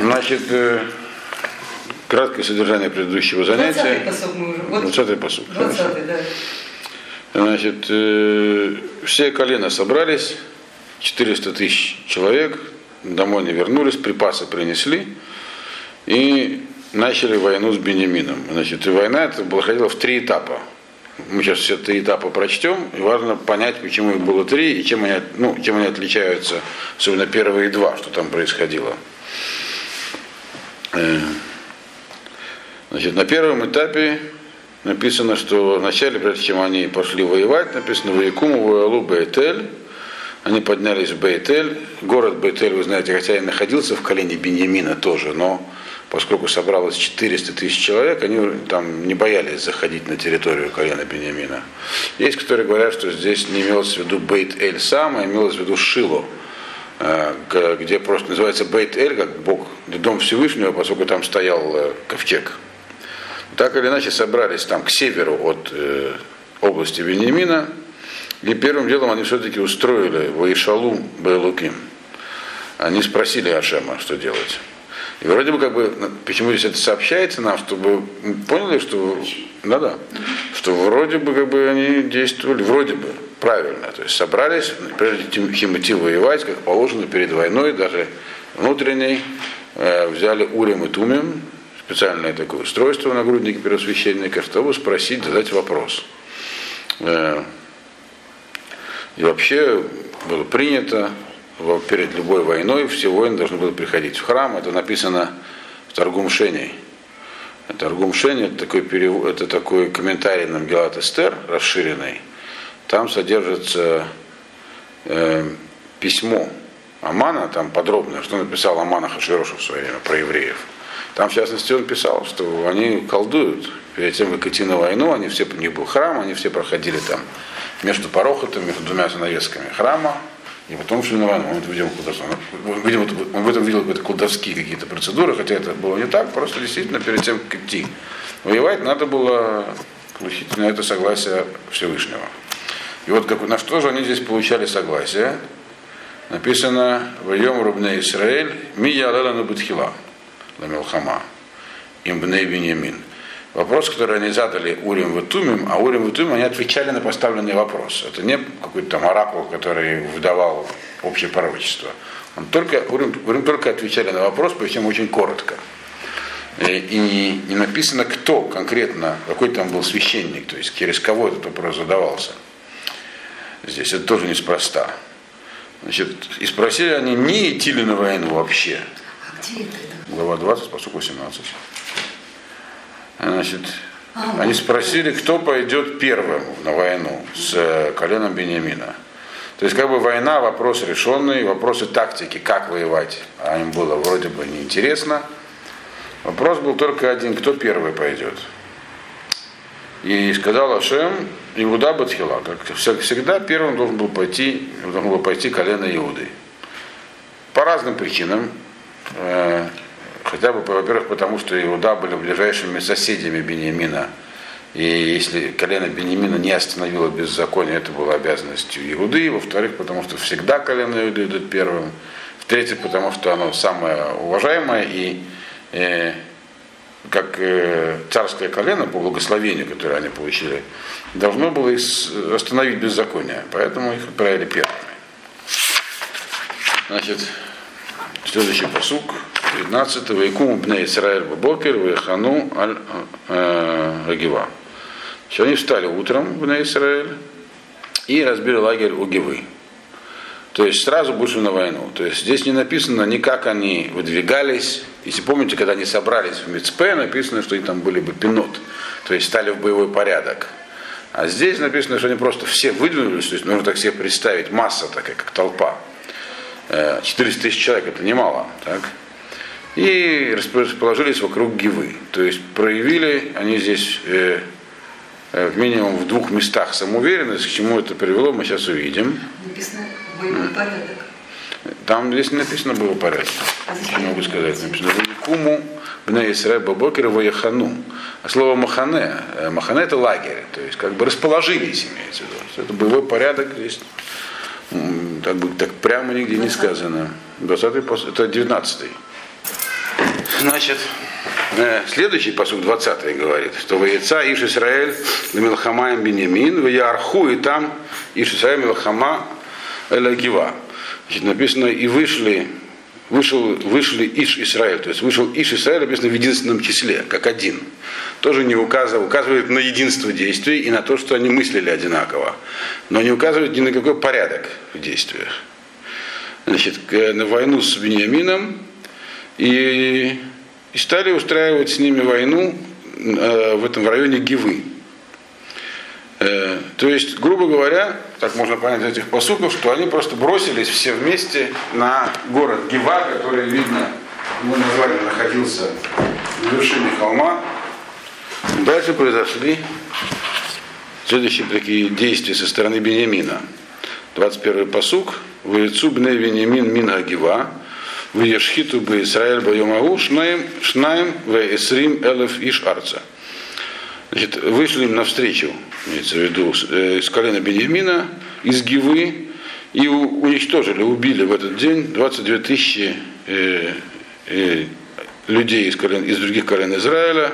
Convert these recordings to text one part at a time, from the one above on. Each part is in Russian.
Значит, э, краткое содержание предыдущего 20 занятия. посок мы уже. Вот 20 посуд. хорошо. 20 да. Значит, э, все колена собрались, 400 тысяч человек, домой не вернулись, припасы принесли и начали войну с Бенемином. Значит, и война это проходила в три этапа. Мы сейчас все три этапа прочтем, и важно понять, почему их было три, и чем они, ну, чем они отличаются, особенно первые два, что там происходило. Э, Значит, на первом этапе написано, что вначале, прежде чем они пошли воевать, написано «Воякуму воялу Бейтель». Они поднялись в Бейтель. Город Бейтель, вы знаете, хотя и находился в колене Беньямина тоже, но поскольку собралось 400 тысяч человек, они там не боялись заходить на территорию колена Беньямина. Есть, которые говорят, что здесь не имелось в виду Бейт-Эль сам, а имелось в виду Шило, где просто называется Бейт-Эль, как Бог, дом Всевышнего, поскольку там стоял э, ковчег. Так или иначе собрались там к северу от э, области Вениамина, и первым делом они все-таки устроили Ваишалу Бейлуким. Они спросили Ашема, что делать. И вроде бы как бы, почему здесь это сообщается нам, чтобы мы поняли, что, да, да, что вроде бы как бы они действовали, вроде бы правильно, то есть собрались, прежде чем идти воевать, как положено перед войной, даже внутренней, э, взяли Урим и Тумим, специальное такое устройство на груднике первосвященника, чтобы спросить, задать вопрос. Э, И вообще было принято перед любой войной все воины должны были приходить в храм. Это написано в Торгум Шени. Торгум Шени это такой, перев- это такой комментарий на Мгелат Эстер, расширенный. Там содержится э, письмо Амана, там подробно, что написал Амана Хашвирошу в свое время про евреев. Там, в частности, он писал, что они колдуют. Перед тем, как идти на войну, они все, у них был храм, они все проходили там между порохотом, между двумя занавесками храма, и потом войну. Он это видел колдовство. Он, видел, он в этом видел какие-то колдовские какие-то процедуры, хотя это было не так, просто действительно перед тем, как идти. Воевать надо было получить на это согласие Всевышнего. И вот как, на что же они здесь получали согласие? Написано в Йом Рубне Исраэль Ми Ялела Набутхила Ламелхама Имбней Беньямин. Вопрос, который они задали Урим Ватумим, а Урим Ватумим они отвечали на поставленный вопрос. Это не какой-то там оракул, который выдавал общее пророчество. Он только, Урим, Урим только отвечали на вопрос, причем очень коротко. И, и не, не написано, кто конкретно, какой там был священник, то есть через кого этот вопрос задавался. Здесь это тоже неспроста. Значит, и спросили они, не идти ли на войну вообще. А? Глава 20, посук 18. Значит, они спросили, кто пойдет первым на войну с э, коленом Бениамина. То есть как бы война, вопрос решенный, вопросы тактики, как воевать, а им было вроде бы неинтересно. Вопрос был только один, кто первый пойдет. И сказал Ашем, Иуда Батхила, как всегда первым должен был пойти, должен был пойти колено Иуды. По разным причинам. Хотя бы, во-первых, потому что Иуда были ближайшими соседями Бениамина. И если колено Бениамина не остановило беззаконие, это было обязанностью Иуды. Во-вторых, потому что всегда колено Иуды идет первым. В-третьих, потому что оно самое уважаемое и э, как э, царское колено по благословению, которое они получили, должно было остановить беззаконие. Поэтому их отправили первыми. Значит, следующий посук, 15 Вайкум бне Исраэль Бабокер, Вайхану аль э, Агива. Все они встали утром в бне Исраэль и разбили лагерь у Гивы. То есть сразу вышли на войну. То есть здесь не написано ни как они выдвигались. Если помните, когда они собрались в Мицпе, написано, что они там были бы пинот, то есть стали в боевой порядок. А здесь написано, что они просто все выдвинулись, то есть нужно так себе представить, масса такая, как толпа. Э, 400 тысяч человек, это немало. Так? И расположились вокруг Гивы. То есть проявили они здесь э, э, минимум в двух местах самоуверенность, к чему это привело, мы сейчас увидим. Написано боевой порядок. Там здесь не написано было порядок. А? Что могу сказать? Написано Куму Бне Исраэль Бабокер Ваяхану. А слово Махане, э, Махане это лагерь, то есть как бы расположились, имеется в виду. Это боевой порядок здесь. Так, бы, так прямо нигде не сказано. 20 пос- это 19 Значит, э, следующий посуд 20 говорит, что воеца Иш Исраэль Милхамаем Бенемин, в Ярху, и там Иш Исраэль Милхама Элагива. Значит, написано, и вышли, вышел, вышли Иш Исраэль, то есть вышел Иш Исраэль, написано в единственном числе, как один. Тоже не указывает, указывает на единство действий и на то, что они мыслили одинаково, но не указывает ни на какой порядок в действиях. Значит, на войну с Вениамином и, и стали устраивать с ними войну э, в этом районе Гивы. Э, то есть, грубо говоря, так можно понять из этих посуков, что они просто бросились все вместе на город Гива, который, видно, его назвали, находился на вершине холма. Дальше произошли следующие такие действия со стороны Бениамина. 21 посук. Ваицу бне Вениамин мин Агива, Вешхиту бы Израиль Байомагу, Шнаем, Шнаем, Весрим Элев Иш Арца. Значит, вышли им навстречу, имеется в виду, э, из колена Беньямина, из Гивы, и уничтожили, убили в этот день 22 тысячи э, э, людей из, колен, из других колен Израиля,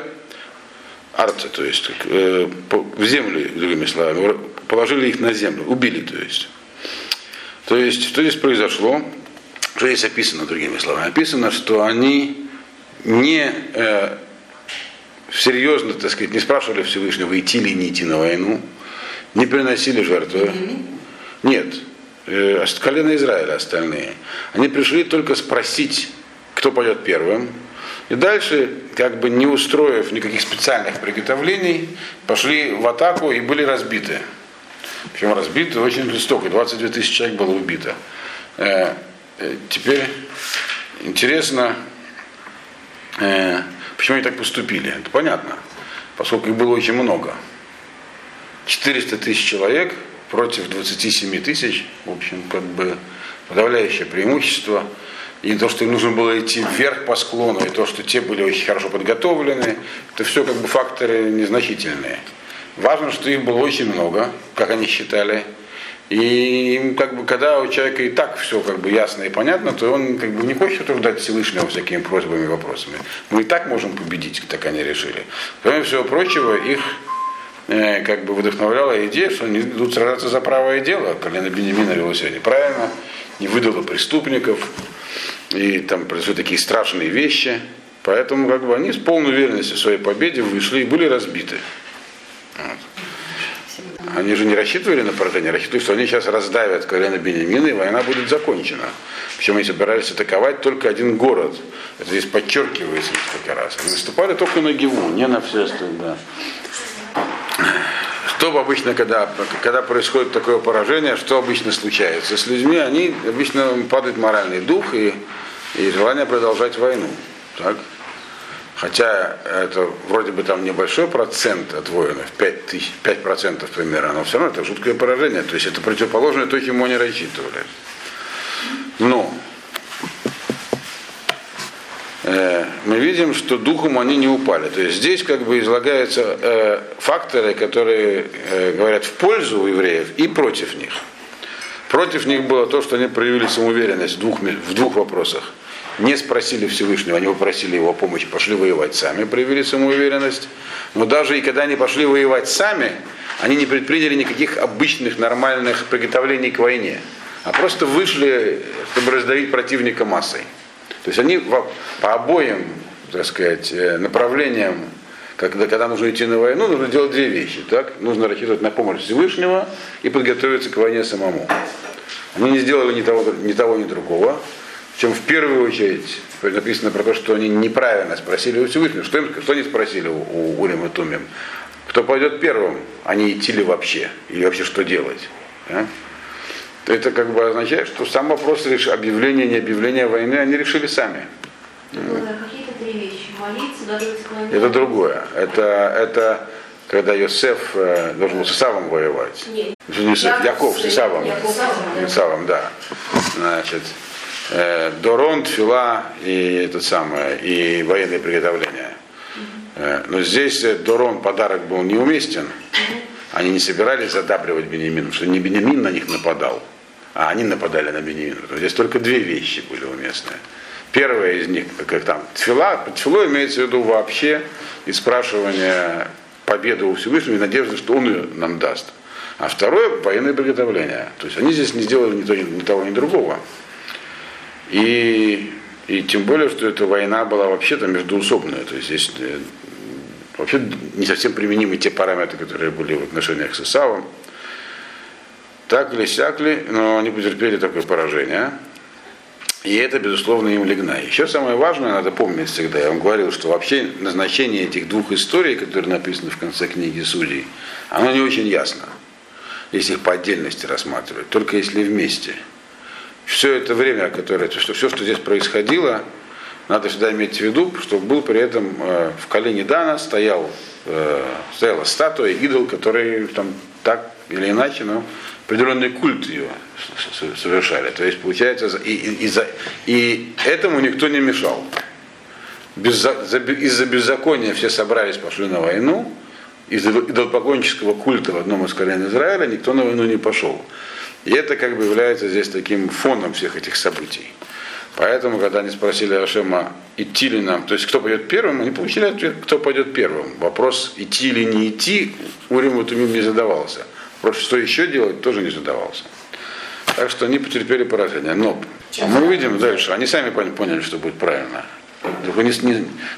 арца, то есть э, в землю, другими словами, положили их на землю, убили, то есть. То есть, что здесь произошло? Что здесь описано, другими словами? Описано, что они не э, серьезно, так сказать, не спрашивали Всевышнего, идти ли не идти на войну, не приносили жертвы. Нет, э, колено Израиля остальные. Они пришли только спросить, кто пойдет первым. И дальше, как бы не устроив никаких специальных приготовлений, пошли в атаку и были разбиты. Причем разбиты очень жестоко. 22 тысячи человек было убито. Э, теперь интересно, э, почему они так поступили. Это понятно, поскольку их было очень много. 400 тысяч человек против 27 тысяч, в общем, как бы подавляющее преимущество. И то, что им нужно было идти вверх по склону, и то, что те были очень хорошо подготовлены, это все как бы факторы незначительные. Важно, что их было очень много, как они считали. И как бы, когда у человека и так все как бы ясно и понятно, то он как бы не хочет утруждать Всевышнего всякими просьбами и вопросами. Мы и так можем победить, так они решили. Кроме всего прочего, их э, как бы вдохновляла идея, что они идут сражаться за правое дело. Колено Бенемина вело себя неправильно, не выдало преступников, и там произошли такие страшные вещи. Поэтому как бы они с полной уверенностью в своей победе вышли и были разбиты. Вот. Они же не рассчитывали на поражение, рассчитывали, что они сейчас раздавят колено Бенемина, и война будет закончена. Причем они собирались атаковать только один город. Это здесь подчеркивается несколько раз. Они наступали только на Гиву, не на все остальные. Да. Что обычно, когда, когда происходит такое поражение, что обычно случается? С людьми они обычно падает моральный дух и, и желание продолжать войну. Так? Хотя это вроде бы там небольшой процент от воинов, 5, тысяч, 5% примерно, но все равно это жуткое поражение. То есть это противоположное то, чему они рассчитывали. Но э, мы видим, что духом они не упали. То есть здесь как бы излагаются э, факторы, которые э, говорят в пользу евреев и против них. Против них было то, что они проявили самоуверенность в двух, в двух вопросах не спросили Всевышнего, они попросили его помощи, пошли воевать сами, проявили самоуверенность. Но даже и когда они пошли воевать сами, они не предприняли никаких обычных нормальных приготовлений к войне, а просто вышли, чтобы раздавить противника массой. То есть они по обоим, так сказать, э, направлениям, когда, когда нужно идти на войну, нужно делать две вещи. Так? Нужно рассчитывать на помощь Всевышнего и подготовиться к войне самому. Они не сделали ни того, ни того, ни другого. Причем в первую очередь написано про то, что они неправильно спросили у Всевышнего. Что, им, что они спросили у, у Урим и Тумим? Кто пойдет первым, они идти ли вообще? Или вообще что делать? А? Это как бы означает, что сам вопрос объявления, не объявления войны они решили сами. Какие-то три вещи. Молиться, Это другое. Это, это когда Йосеф э, должен был с Исавом воевать. Нет. Яков с Исавом. С Исавом, да. Значит, э, Дорон, Тфила и это самое, и военные приготовления. Э, но здесь э, Дорон подарок был неуместен. Они не собирались задабривать Бенемин, потому что не Бенемин на них нападал, а они нападали на Бенемин. Здесь только две вещи были уместные. Первая из них, как там, тфила, тфило имеется в виду вообще и спрашивание победы у Всевышнего и надежды, что он ее нам даст. А второе – военное приготовление. То есть они здесь не сделали ни, то, ни того, ни другого. И, и тем более, что эта война была вообще-то междуусобная. То есть здесь э, вообще не совсем применимы те параметры, которые были в отношениях с Исавом. Так ли, сяк ли, но они потерпели такое поражение. И это, безусловно, им легна. Еще самое важное, надо помнить всегда, я вам говорил, что вообще назначение этих двух историй, которые написаны в конце книги Судей, оно не очень ясно, если их по отдельности рассматривать, только если вместе. Все это время, которое, что все, что здесь происходило, надо всегда иметь в виду, что был при этом э, в колене Дана стоял, э, стояла статуя, идол, который там так или иначе, но определенный культ ее совершали. То есть, получается, и, и, и, и этому никто не мешал. Из-за беззакония все собрались, пошли на войну. Из-за идолопоклоннического культа в одном из колен Израиля никто на войну не пошел. И это как бы является здесь таким фоном всех этих событий. Поэтому, когда они спросили Ашема, идти ли нам, то есть кто пойдет первым, они получили ответ, кто пойдет первым. Вопрос, идти или не идти, Урим Тумим не задавался. Вопрос, что еще делать, тоже не задавался. Так что они потерпели поражение. Но мы увидим дальше, они сами поняли, что будет правильно. Только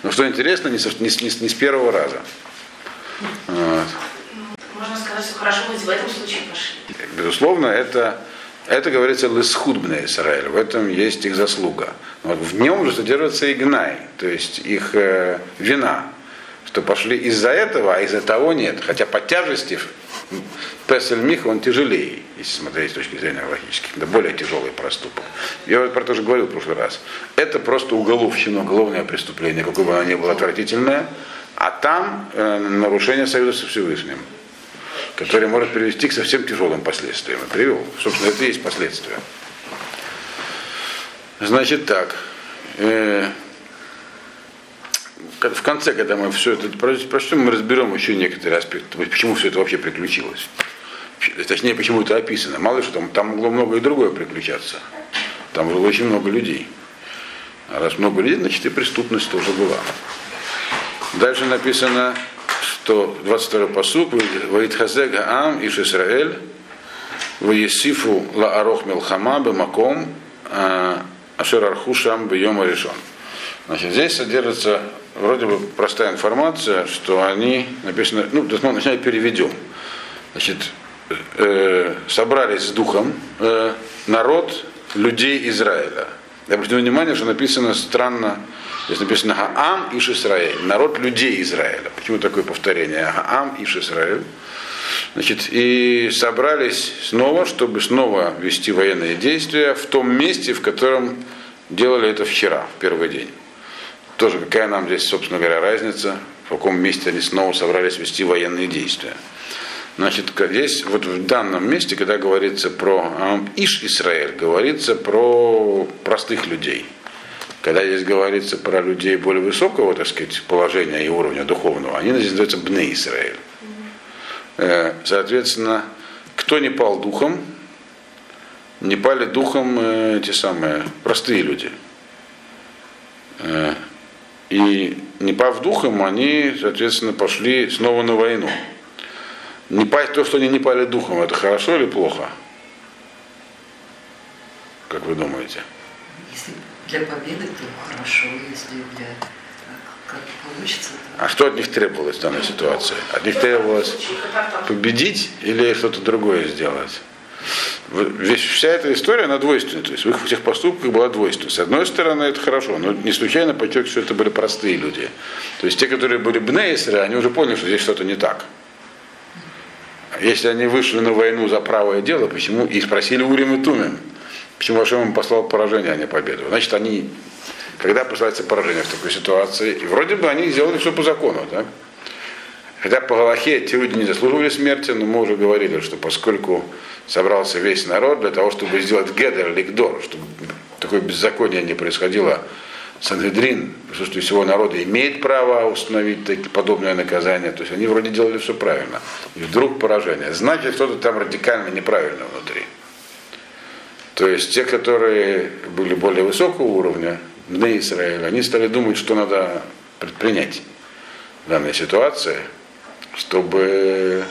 но что интересно, не, не с первого раза. Вот. Что хорошо, хоть в этом случае пошли. Безусловно, это это говорится лысхудбне Израиль, в этом есть их заслуга. Вот в нем же содержится и гнай, то есть их э, вина, что пошли из-за этого, а из-за того нет. Хотя по тяжести Песель Миха, он тяжелее, если смотреть с точки зрения логических, да более тяжелый проступок. Я вот про это уже говорил в прошлый раз. Это просто уголовщина, уголовное преступление, какое бы оно ни было отвратительное, а там э, нарушение союза со Всевышним который может привести к совсем тяжелым последствиям. И привел. Собственно, это и есть последствия. Значит так. Э, в конце, когда мы все это прочтем, мы разберем еще некоторые аспекты, почему все это вообще приключилось. Точнее, почему это описано. Мало что там, там могло много и другое приключаться. Там было очень много людей. А раз много людей, значит и преступность тоже была. Дальше написано, что 22 посук, Ваидхазег Ам Иш Исраэль, Ваесифу Ла Арох Милхама Бемаком а, Ашер Архушам Бьема решен. Значит, здесь содержится вроде бы простая информация, что они написано, ну, мы начинаем переведем. Значит, э, собрались с духом э, народ людей Израиля. Я обратил внимание, что написано странно, Здесь написано Гаам и Исраэль, народ людей Израиля. Почему такое повторение? Гаам и Израиль. Значит, и собрались снова, чтобы снова вести военные действия в том месте, в котором делали это вчера, в первый день. Тоже какая нам здесь, собственно говоря, разница, в каком месте они снова собрались вести военные действия. Значит, здесь, вот в данном месте, когда говорится про Иш Израиль, говорится про простых людей – когда здесь говорится про людей более высокого, так сказать, положения и уровня духовного, они здесь называются Бне Израиль. Э, соответственно, кто не пал духом, не пали духом э, те самые простые люди. Э, и не пав духом, они, соответственно, пошли снова на войну. Не пасть, то, что они не пали духом, это хорошо или плохо? Как вы думаете? Если для победы, то хорошо, если для как получится. То... А что от них требовалось в данной ситуации? От них требовалось победить или что-то другое сделать? Весь, вся эта история, она двойственная. То есть в их всех поступках была двойственность. С одной стороны, это хорошо, но не случайно подчеркиваю, что это были простые люди. То есть те, которые были бнеисры, они уже поняли, что здесь что-то не так. Если они вышли на войну за правое дело, почему? И спросили Урим и Тумим Почему Ашем им послал поражение, а не победу? Значит, они, когда посылается поражение в такой ситуации, и вроде бы они сделали все по закону, так? Хотя по Галахе эти люди не заслуживали смерти, но мы уже говорили, что поскольку собрался весь народ для того, чтобы сделать гедер, ликдор, чтобы такое беззаконие не происходило, Сангедрин, присутствии всего народа, имеет право установить такие, подобное наказание. То есть они вроде делали все правильно. И вдруг поражение. Значит, что-то там радикально неправильно внутри. То есть те, которые были более высокого уровня, Бне Израиль, они стали думать, что надо предпринять в данной ситуации, чтобы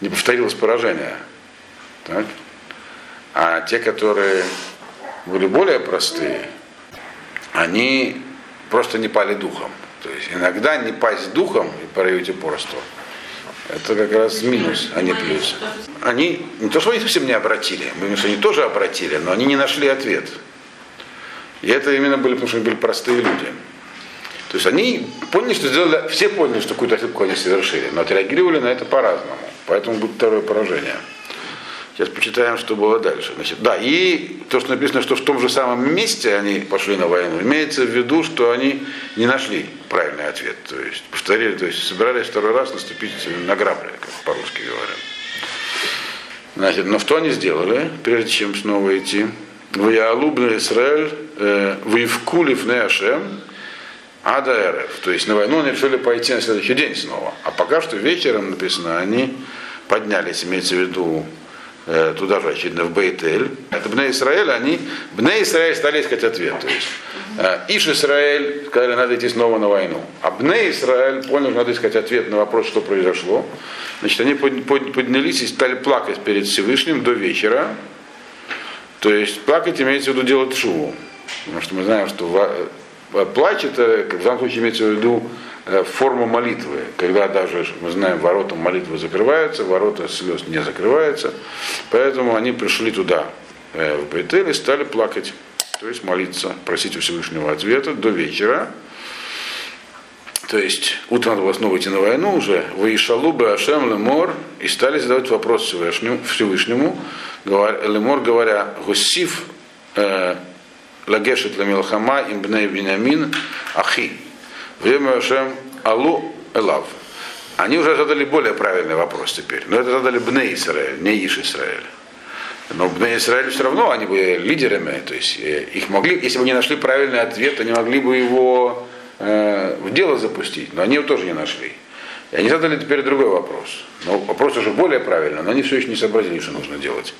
не повторилось поражение. Так? А те, которые были более простые, они просто не пали духом. То есть иногда не пасть духом и проявить упорство. Это как раз минус, а не плюс. Они не то, что они совсем не обратили, мы что они тоже обратили, но они не нашли ответ. И это именно были, потому что они были простые люди. То есть они поняли, что сделали, все поняли, что какую-то ошибку они совершили, но отреагировали на это по-разному. Поэтому будет второе поражение. Сейчас почитаем, что было дальше. Значит, да, и то, что написано, что в том же самом месте они пошли на войну, имеется в виду, что они не нашли правильный ответ. То есть повторили, то есть собирались второй раз наступить на грабли, как по-русски говорят. Значит, но что они сделали, прежде чем снова идти? В Яалубна Израиль, в Ивкулев Неашем, Ада РФ. То есть на войну они решили пойти на следующий день снова. А пока что вечером написано, они поднялись, имеется в виду Э, туда же, очевидно, в Бейтель. Это Бне Израиль, они, Бне Израиль стали искать ответ. То есть, э, Иш Израиль сказали, надо идти снова на войну. А Бне Израиль понял, что надо искать ответ на вопрос, что произошло. Значит, они поднялись и стали плакать перед Всевышним до вечера. То есть плакать имеется в виду делать шуву. Потому что мы знаем, что э, плач это в данном случае имеется в виду Э, форма молитвы, когда даже, мы знаем, ворота молитвы закрываются, ворота слез не закрываются, поэтому они пришли туда, э, в Бейтель, и стали плакать, то есть молиться, просить у Всевышнего ответа до вечера. То есть утром надо было снова идти на войну уже, вы Ишалубы Ашем Лемор, и стали задавать вопрос Всевышнему, Всевышнему Лемор говоря, Гусив э, Лагешет Ламилхама Имбней Бинямин Ахи. Время Шем Алу Элав. Они уже задали более правильный вопрос теперь. Но это задали Бне Израиль, не Иш Израиль. Но Бне Израиль все равно, они были лидерами, то есть э, их могли, если бы они нашли правильный ответ, они могли бы его э, в дело запустить, но они его тоже не нашли. И они задали теперь другой вопрос. Но вопрос уже более правильный, но они все еще не сообразили, что нужно делать.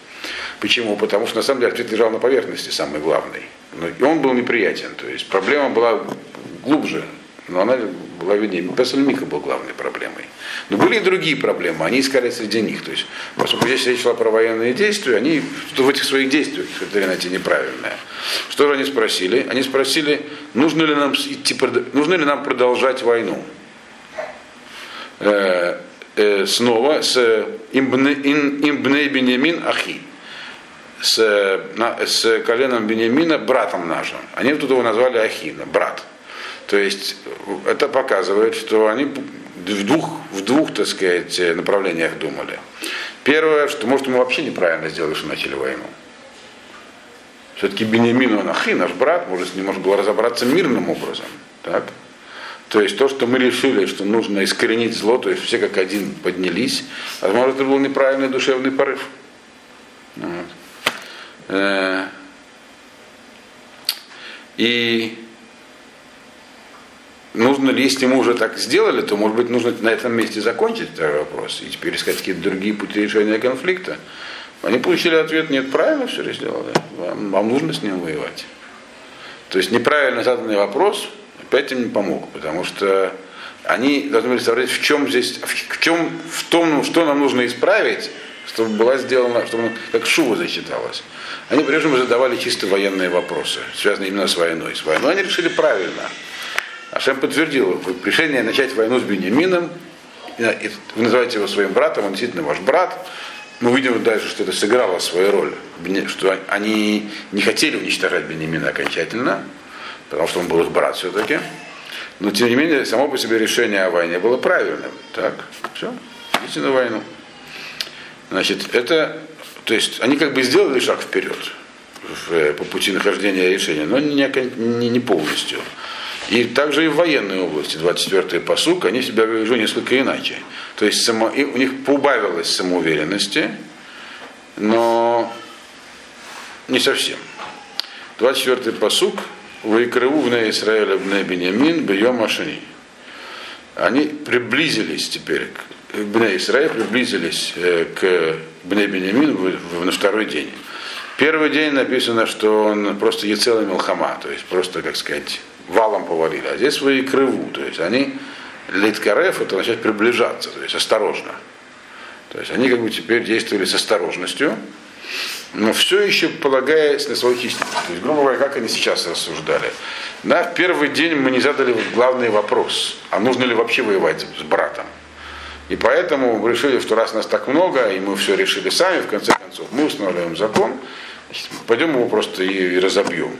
Почему? Потому что на самом деле ответ лежал на поверхности, самый главный. И он был неприятен. То есть проблема была глубже, но она была виднее. Песальмика был главной проблемой. Но были и другие проблемы, они искали среди них. То есть, поскольку здесь речь шла про военные действия, они что в этих своих действиях смотрели найти неправильное. Что же они спросили? Они спросили, нужно ли нам, идти, нужно ли нам продолжать войну. Э, э, снова с имбней Бенемин Ахи с, на, с коленом Бенемина, братом нашим. Они тут его назвали Ахина, брат. То есть это показывает, что они в двух, в двух, так сказать, направлениях думали. Первое, что может мы вообще неправильно сделали, что начали войну. Все-таки Бенемин, он наш брат, может, с ним можно было разобраться мирным образом. Так? То есть то, что мы решили, что нужно искоренить зло, то есть все как один поднялись, возможно, это был неправильный душевный порыв. Вот. Э, и нужно ли, если мы уже так сделали, то, может быть, нужно на этом месте закончить этот вопрос и теперь искать какие-то другие пути решения конфликта. Они получили ответ, нет, правильно все ли сделали, вам, вам нужно с ним воевать. То есть неправильно заданный вопрос опять им не помог, потому что они должны были сообразить, в чем здесь, в чем, в том, что нам нужно исправить, чтобы была сделана, чтобы как шува засчиталась. Они прежде всего задавали чисто военные вопросы, связанные именно с войной. С войной они решили правильно. Ашем подтвердил решение начать войну с Беньямином, вы называете его своим братом, он действительно ваш брат. Мы увидим дальше, что это сыграло свою роль, что они не хотели уничтожать Бенемина окончательно, потому что он был их брат все-таки. Но тем не менее, само по себе решение о войне было правильным. Так, все, идите на войну. Значит, это, то есть они как бы сделали шаг вперед в, по пути нахождения решения, но не, не, не полностью. И также и в военной области, 24-й посук, они себя вели несколько иначе. То есть само, и у них поубавилось самоуверенности, но не совсем. 24-й посук, Вайкрыву в Израиля бне Бенямин бьем Ашани. Они приблизились теперь, Бне Израиль приблизились э, к Бне Бенямин на второй день. Первый день написано, что он просто Ецел и Мелхама, то есть просто, как сказать, валом повалили. А здесь вы крыву, то есть они литкареф, это начать приближаться, то есть осторожно. То есть они как бы теперь действовали с осторожностью, но все еще полагаясь на свою хищность. То есть, грубо говоря, как они сейчас рассуждали. Да, в первый день мы не задали главный вопрос, а нужно ли вообще воевать с братом. И поэтому мы решили, что раз нас так много, и мы все решили сами, в конце концов, мы устанавливаем закон, пойдем его просто и, и разобьем.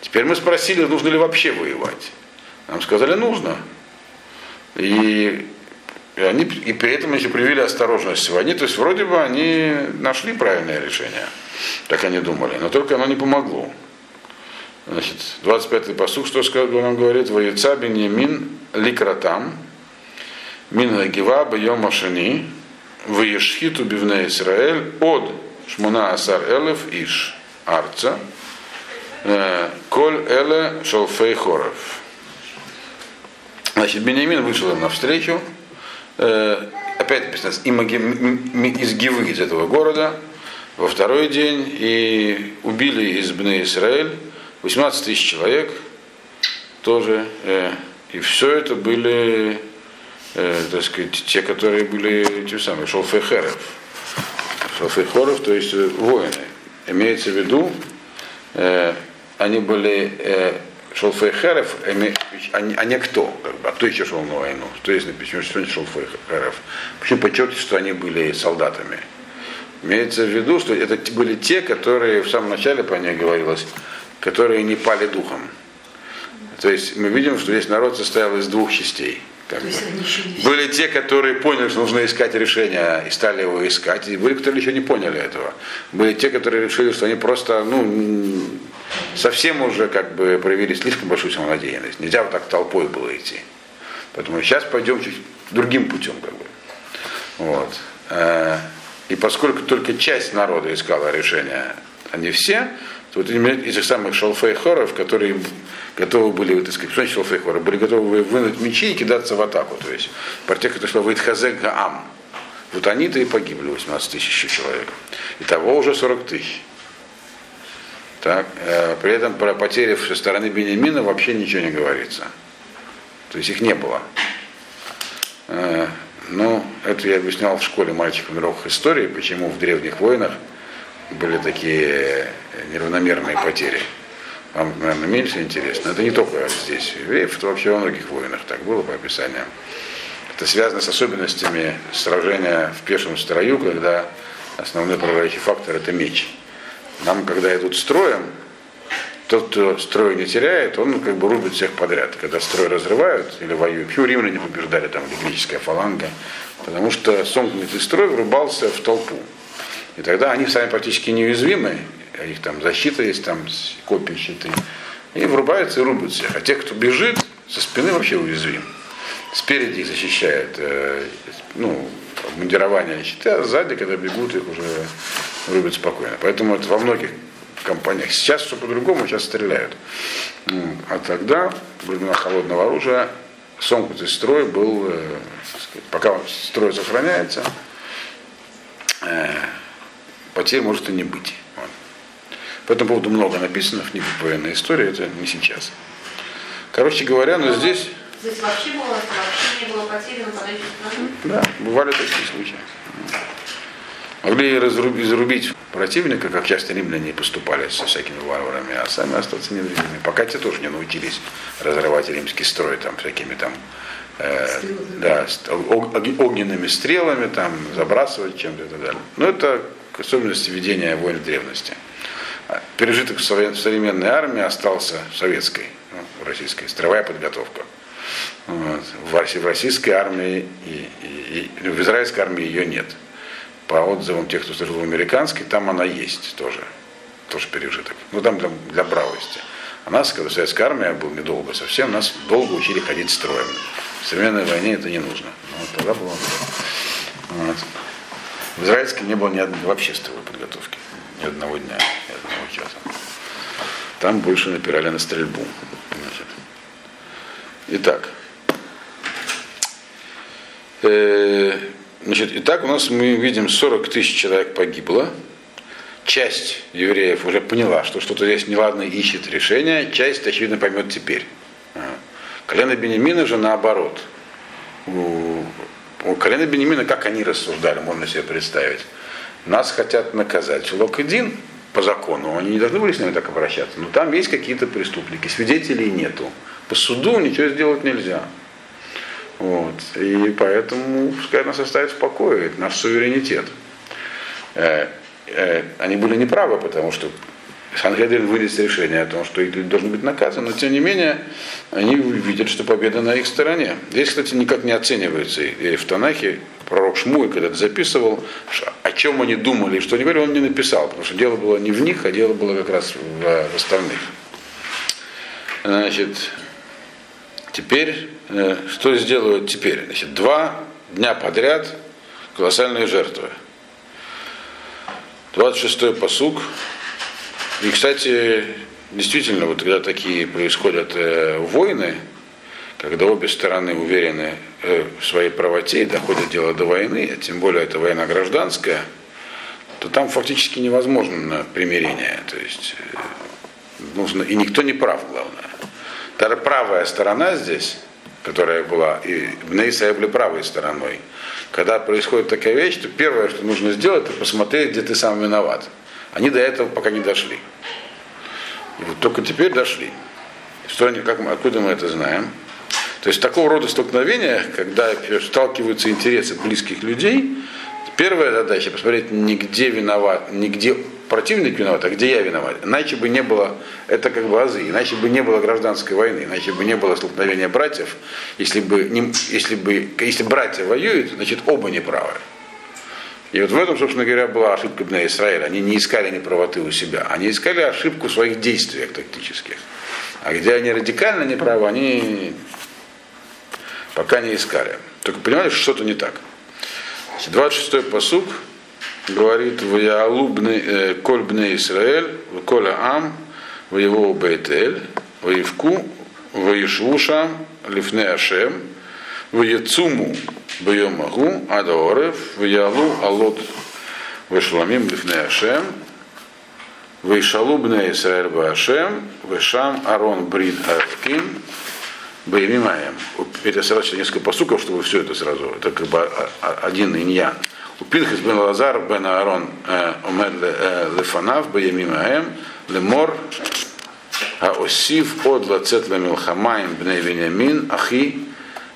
Теперь мы спросили, нужно ли вообще воевать. Нам сказали, нужно. И, и, они, и при этом еще привели осторожность они, то есть вроде бы они нашли правильное решение, так они думали, но только оно не помогло. Значит, 25-й посух, что нам говорит, «Воеца Беньямин ликратам, мин гива бьем машини, воешхиту бивне Израиль от шмуна асар элев иш арца, коль эле шалфей хоров». Значит, Бенямин вышел им навстречу, опять написано, из Гивы, из этого города, во второй день, и убили из Бне Израиль 18 тысяч человек тоже. Э, и все это были, э, так сказать, те, которые были те самые, шолфехеров. Шолфехоров, то есть воины. Имеется в виду, э, они были э, шолфехеров, они, они кто? Как бы, а кто еще шел на войну? Что есть написано, что они шолфехеров? Почему подчеркивать, что они были солдатами? Имеется в виду, что это были те, которые в самом начале по ней говорилось, которые не пали духом. То есть мы видим, что весь народ состоял из двух частей. Как бы. Были те, которые поняли, что нужно искать решение, и стали его искать, и были, которые еще не поняли этого. Были те, которые решили, что они просто, ну, совсем уже как бы проявили слишком большую самонадеянность. Нельзя вот так толпой было идти. Поэтому сейчас пойдем чуть другим путем, как бы. Вот. Э, и поскольку только часть народа искала решение, а не все, то вот этих самых шалфей-хоров, которые готовы были, так сказать, что шалфей-хоры, были готовы вынуть мечи и кидаться в атаку. То есть тех, кто шел Вайтхазек Гаам. Вот они-то и погибли, 18 тысяч человек. И того уже 40 тысяч. Так, э, при этом про потери со стороны Бениамина вообще ничего не говорится. То есть их не было. Э, ну, это я объяснял в школе мальчикам уроках истории, почему в древних войнах были такие неравномерные потери. Вам, наверное, меньше интересно. Это не только здесь. Евреев, это вообще во многих войнах так было по описаниям. Это связано с особенностями сражения в пешем строю, когда основной управляющий фактор это меч. Нам, когда идут строем, тот, кто строй не теряет, он как бы рубит всех подряд. Когда строй разрывают или воюют, почему римляне побеждали, там, греческая фаланга, потому что сомкнутый строй врубался в толпу. И тогда они сами практически неуязвимы, а их там защита есть, там копии щиты, и врубаются и рубят всех. А те, кто бежит, со спины вообще уязвим. Спереди их защищает э, ну, мундирование щиты, а сзади, когда бегут, их уже рубят спокойно. Поэтому это во многих компаниях. Сейчас все по-другому, сейчас стреляют. А тогда, времена холодного оружия, сомкнутый строй был, э, сказать, пока строй сохраняется, э, потерь может и не быть. Вот. По этому поводу много написано в книге военной истории, это не сейчас. Короче говоря, но здесь... Здесь вообще было, вообще не было нападающих Да, бывали такие случаи. Могли разрубить, изрубить противника, как часто римляне поступали со всякими варварами, а сами остаться невредимыми. Пока те тоже не научились разрывать римский строй там всякими там э, да, огненными стрелами, там, забрасывать чем-то и так далее. Но это особенности ведения войн в древности. А пережиток современной армии остался советской, ну, российской, строевая подготовка. Вот. В российской армии и, и, и в израильской армии ее нет. По отзывам тех, кто служил в американской, там она есть тоже. Тоже пережиток. Ну там для, для бравости. А нас, когда советская армия была недолго совсем, нас долго учили ходить строем. В современной войне это не нужно. Но вот тогда было. Вот. В израильском не было ни одной вообще строевой подготовки. Ни одного дня, ни одного часа. Там больше напирали на стрельбу. Значит. Итак. Э, значит, итак, у нас мы видим 40 тысяч человек погибло. часть евреев уже поняла, что что-то здесь неладно ищет решение, часть, очевидно, поймет теперь. Колено Бенемина же наоборот. У колена Бенемина, как они рассуждали, можно себе представить. Нас хотят наказать. Локедин по закону, они не должны были с нами так обращаться, но там есть какие-то преступники, свидетелей нету. По суду ничего сделать нельзя. Вот. И поэтому пускай нас оставит в покое, наш суверенитет. Э, э, они были неправы, потому что Санхедрин вынес решение о том, что их должен быть наказан, но тем не менее они видят, что победа на их стороне. Здесь, кстати, никак не оценивается. И в Танахе пророк Шмуй, когда это записывал, о чем они думали что они говорили, он не написал, потому что дело было не в них, а дело было как раз в, в остальных. Значит, теперь, что сделают теперь? Значит, два дня подряд колоссальные жертвы. 26-й посуг. И, кстати, действительно, вот когда такие происходят э, войны, когда обе стороны уверены э, в своей правоте и доходит дело до войны, а тем более это война гражданская, то там фактически невозможно примирение. То есть э, нужно, и никто не прав, главное. Та правая сторона здесь, которая была, и Бнейса были правой стороной, когда происходит такая вещь, то первое, что нужно сделать, это посмотреть, где ты сам виноват. Они до этого пока не дошли. И вот только теперь дошли. Что они, как мы, откуда мы это знаем? То есть такого рода столкновения, когда сталкиваются интересы близких людей, первая задача посмотреть, нигде виноват, нигде противник виноват, а где я виноват. Иначе бы не было, это как бы азы, иначе бы не было гражданской войны, иначе бы не было столкновения братьев, если бы, не, если бы, если братья воюют, значит оба неправы. И вот в этом, собственно говоря, была ошибка на Израиля. Они не искали неправоты у себя, они искали ошибку в своих действиях тактических. А где они радикально неправы, они пока не искали. Только понимали, что что-то не так. 26-й посуг говорит в Яалубны э, Кольбне Израиль, в Коля Ам, в его Бейтель, в Евку, в Ишвуша, Лифне Ашем, в Яцуму Бьемагу, Адаорев, в Ялу Алот Вешламим Лифне Ашем, в Ишалубне Израиль Башем, в Шам Арон Аркин, Боемимаем. Это сразу несколько посуков, чтобы все это сразу, это как бы один иньян. Пинхас бен Лазар бен Аарон Омер Лефанав Баямим Аэм Лемор Аосив Од Лацет Лемилхамаем Бней Вениамин Ахи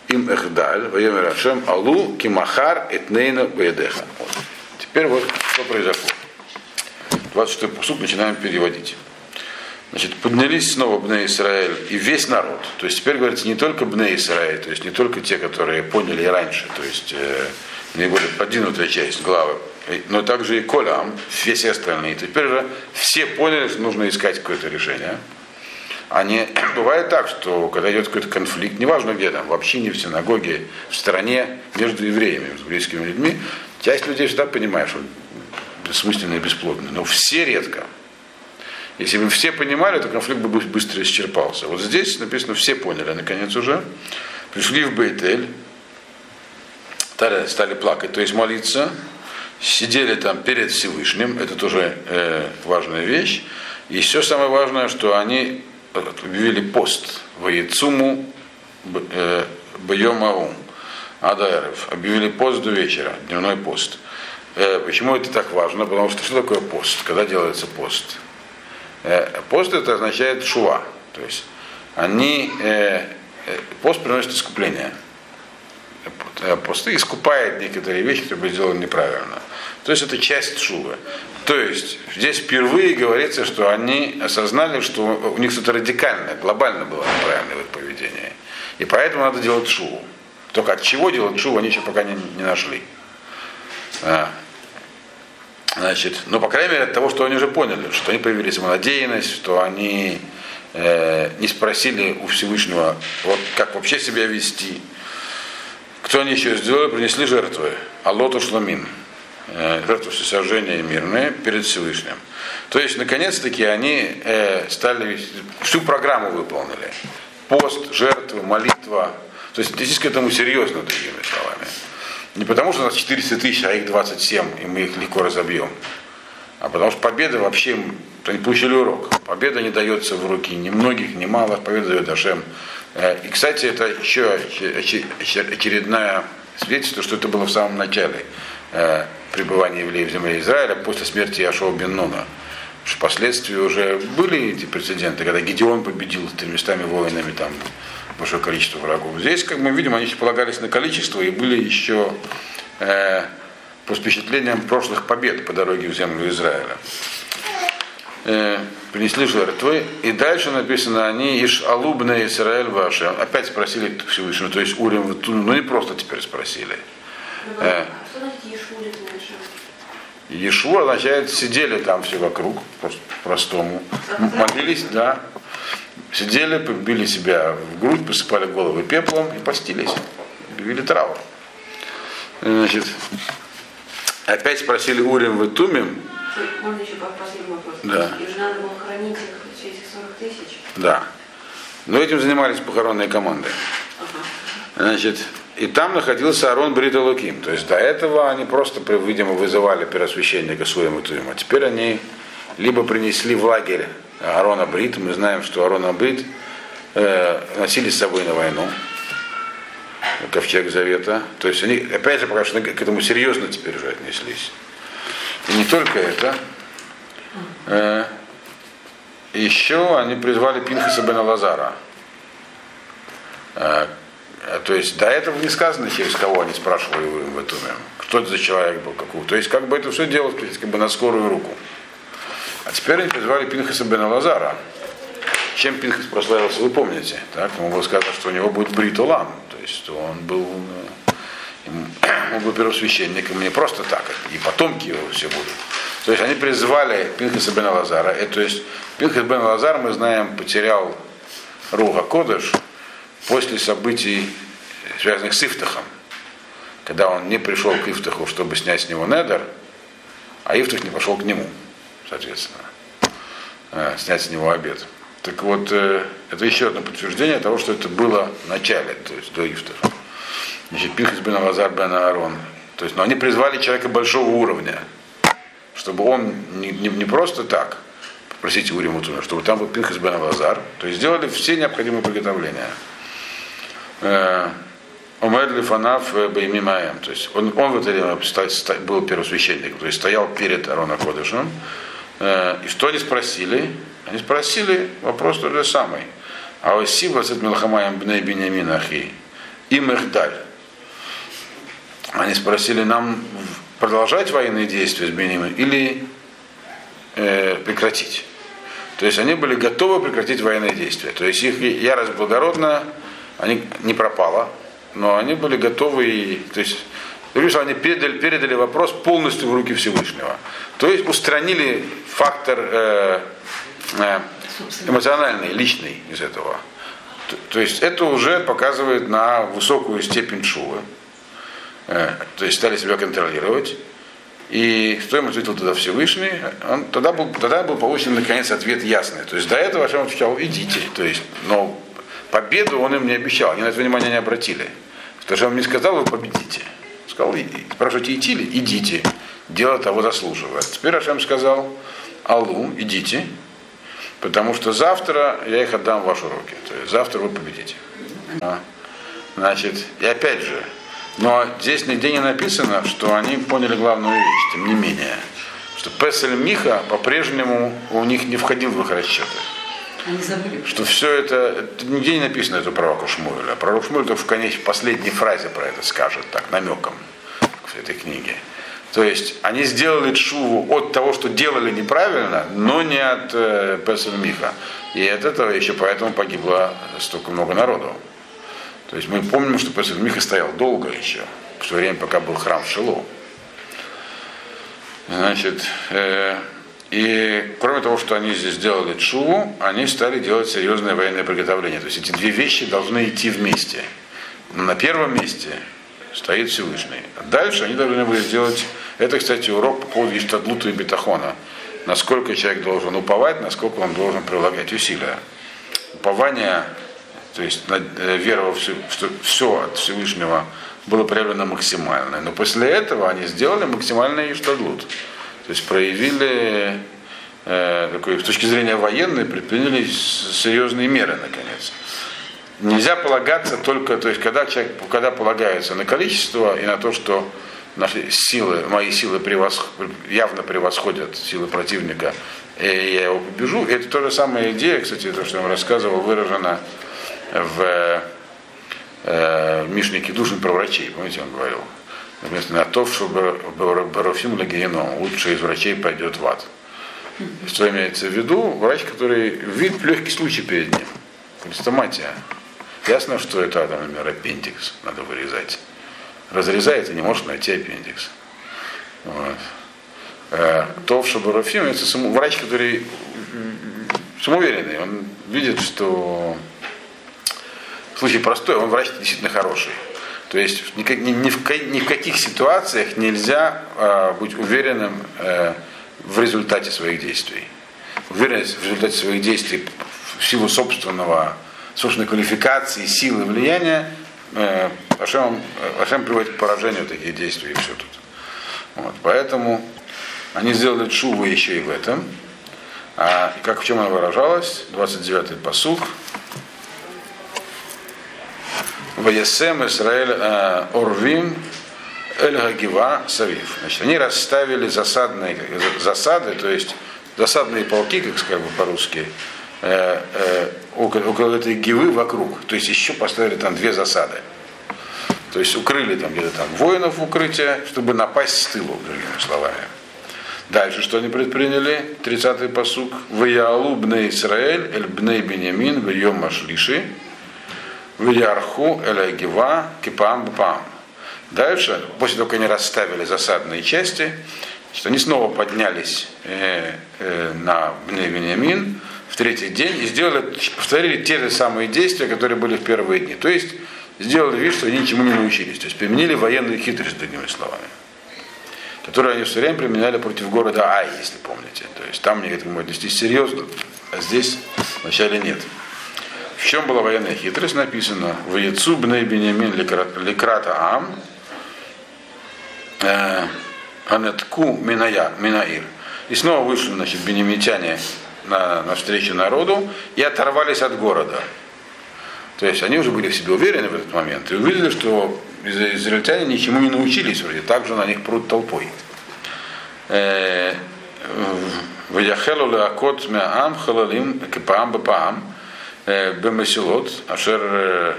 Им Эхдаль Ваемер Ашем Алу Кимахар Этнейна Бедеха Теперь вот что произошло. 26 посуд начинаем переводить. Значит, поднялись снова Бне Израиль и весь народ. То есть теперь говорится не только Бне Израиль, то есть не только те, которые поняли раньше, то есть э, наиболее продвинутая часть главы, но также и Колям, все остальные. Теперь же все поняли, что нужно искать какое-то решение. А не бывает так, что когда идет какой-то конфликт, неважно где там, в общине, в синагоге, в стране, между евреями, с близкими людьми, часть людей всегда понимает, что бессмысленно и бесплодно. Но все редко. Если бы все понимали, то конфликт бы быстро исчерпался. Вот здесь написано, все поняли, наконец уже. Пришли в Бейтель, стали, стали плакать, то есть молиться, сидели там перед Всевышним, это тоже э, важная вещь. И все самое важное, что они объявили пост Ваецуму э, Бьемаум Адаэров. Объявили пост до вечера, дневной пост. Э, почему это так важно? Потому что что такое пост? Когда делается пост? Э, пост это означает шуа. То есть они, э, э пост приносит искупление. Э, посты искупает некоторые вещи, которые сделаны неправильно. То есть это часть шувы. То есть здесь впервые говорится, что они осознали, что у них что-то радикальное, глобально было неправильное в их поведении. И поэтому надо делать шуву. Только от чего делать шуву, они еще пока не, не нашли. А. Значит, ну, по крайней мере, от того, что они уже поняли, что они появили самонадеянность, что они э, не спросили у Всевышнего, вот как вообще себя вести. Кто они еще сделали? Принесли жертвы. Аллоту шламин. Э, жертву всесожжения мирные перед Всевышним. То есть, наконец-таки, они э, стали, всю программу выполнили. Пост, жертвы, молитва. То есть, здесь к этому серьезно, другими словами. Не потому, что у нас 400 тысяч, а их 27, и мы их легко разобьем. А потому что победа вообще, они получили урок. Победа не дается в руки ни многих, ни малых, победа дает Ашем. Э, и, кстати, это еще очередное свидетельство, что это было в самом начале э, пребывания евреев в земле Израиля после смерти Яшова бен впоследствии уже были эти прецеденты, когда Гедеон победил с тремястами воинами там большое количество врагов. Здесь, как мы видим, они полагались на количество и были еще э, по впечатлениям прошлых побед по дороге в землю Израиля. Э, принесли жертвы, и дальше написано, они иш алубна Израиль ваши. Опять спросили Всевышнего, то есть Урим, ну не просто теперь спросили. Э. Что значит Ешурит Ешуа означает сидели там все вокруг, просто простому. Молились, да. Сидели, побили себя в грудь, посыпали головы пеплом и постились. Объявили траур. Значит, опять спросили Урим в Итумим. Можно еще последний вопрос? Да. И же надо было хранить их все эти 40 тысяч? Да. Но этим занимались похоронные команды. Ага. Значит, и там находился Арон Брита Луким. То есть до этого они просто, видимо, вызывали первосвященника своему Туим. А теперь они либо принесли в лагерь Арона Брит. Мы знаем, что Арона Брит э, носили с собой на войну. Ковчег Завета. То есть они, опять же, пока что к этому серьезно теперь уже отнеслись. И не только это. Э, еще они призвали Пинхаса Бена Лазара. Э, то есть до этого не сказано, через кого они спрашивали в этом, кто это за человек был, какого. То есть как бы это все делалось как бы на скорую руку. А теперь они призвали Пинхаса Бена Лазара. Чем Пинхас прославился, вы помните. Так? Ему было сказано, что у него будет бритулам. То есть он был, э, он был первосвященником не просто так, и потомки его все будут. То есть они призвали Пинхаса Бена Лазара. И, то есть Пинхас Бен Лазар, мы знаем, потерял Руха Кодыш, после событий, связанных с Ифтахом, когда он не пришел к Ифтаху, чтобы снять с него недер, а Ифтах не пошел к нему, соответственно, э, снять с него обед. Так вот, э, это еще одно подтверждение того, что это было в начале, то есть до Ифтаха. Значит, Пинхас бен Алазар бен Аарон. То есть, но они призвали человека большого уровня, чтобы он не, не, не просто так, простите Уриму чтобы там был Пинхас бен Алазар, то есть сделали все необходимые приготовления. Омед Лифанав Баймимаем. То есть он, он в это время был первосвященником, то есть стоял перед Арона Кодышем. И что они спросили? Они спросили вопрос тот же самый. А Осива с Милхамаем Бней Бенямин Ахи. Им их даль. Они спросили, нам продолжать военные действия с Бенемином или э, прекратить. То есть они были готовы прекратить военные действия. То есть их ярость благородная они не пропала, но они были готовы, и, то есть, что они передали, передали вопрос полностью в руки Всевышнего. То есть устранили фактор э, э, эмоциональный, личный из этого. То, то есть это уже показывает на высокую степень шувы. Э, то есть стали себя контролировать. И что ему ответил тогда Всевышний? Он, тогда, был, тогда был получен наконец ответ ясный. То есть до этого Ашем отвечал, идите. То есть, но победу он им не обещал, они на это внимание не обратили. Потому что он мне сказал, вы победите. Сказал, спрашивайте, идти ли? Идите. Дело того заслуживает. Теперь Ашем сказал, Аллу, идите, потому что завтра я их отдам в ваши руки. То есть завтра вы победите. А, значит, и опять же, но здесь нигде не написано, что они поняли главную вещь, тем не менее, что Песель Миха по-прежнему у них не входил в их расчеты. Они забыли. Что все это, это нигде не написано это пророку Шмуэля. Пророк Шмуэль только в конечной, последней фразе про это скажет, так, намеком в этой книге. То есть они сделали шуву от того, что делали неправильно, но не от э, Песен Миха. И от этого еще поэтому погибло столько много народу. То есть мы помним, что Песен Миха стоял долго еще, в то время, пока был храм в Шилу. Значит, э, и кроме того, что они здесь сделали чуву, они стали делать серьезное военное приготовление. То есть эти две вещи должны идти вместе. На первом месте стоит Всевышний. Дальше они должны были сделать, это, кстати, урок по поводу Иштадлута и Бетахона. Насколько человек должен уповать, насколько он должен прилагать усилия. Упование, то есть э, вера во все, от Всевышнего было проявлено максимально. Но после этого они сделали максимальный Иштадлут. То есть проявили, э, такой, с точки зрения военной, предприняли серьезные меры, наконец. Нельзя полагаться только, то есть когда человек, когда полагается на количество и на то, что наши силы, мои силы превосх... явно превосходят силы противника, и я его побежу. Это то же самая идея, кстати, то, что я вам рассказывал, выражена в э, Мишне Кедушин про врачей, помните, он говорил, вместо на то, чтобы Барофим Лагиеном, лучший из врачей пойдет в ад. Что имеется в виду? Врач, который видит легкий случай перед ним. Хрестоматия. Ясно, что это, например, аппендикс надо вырезать. Разрезает и не может найти аппендикс. Вот. Э, то в Шабарафим, это врач, который самоуверенный, он видит, что случай простой, он врач действительно хороший. То есть ни, ни, ни, в, ни в каких ситуациях нельзя э, быть уверенным э, в результате своих действий. Уверенность в результате своих действий в силу собственного, собственной квалификации, силы, влияния, э, Ашем, приводит к поражению таких действий и все тут. Вот, поэтому они сделали чувы еще и в этом. А, как в чем она выражалась? 29-й посух. Ваясем Исраэль э, Орвим Эль Гагива Савив. Значит, они расставили засадные засады, то есть засадные полки, как скажем по-русски, э, э, около, около этой гивы вокруг. То есть еще поставили там две засады. То есть укрыли там где-то там воинов в укрытие, чтобы напасть с тылу, другими словами. Дальше что они предприняли? 30-й посук. Ваяалу бне Исраэль, эль бне Бенямин, вайом машлиши, ваярху эль агива, кипам бпам. Дальше, после того, как они расставили засадные части, что они снова поднялись э, э, на Бне Бенямин в третий день и сделали, повторили те же самые действия, которые были в первые дни. То есть сделали вид, что они ничему не научились. То есть применили военную хитрость, другими словами которые они все время применяли против города Ай, если помните. То есть там к этому отнеслись серьезно, а здесь вначале нет. В чем была военная хитрость? Написано в Яцу бней Бенямин лекрата ам э, анетку миная, минаир. И снова вышли, значит, бенемитяне на, на встречу народу и оторвались от города. То есть они уже были в себе уверены в этот момент и увидели, что израильтяне ничему не научились вроде, также на них пруд толпой. Э, Ваяхелу леакот меам халалим кипаам бапаам бемесилот ашер э,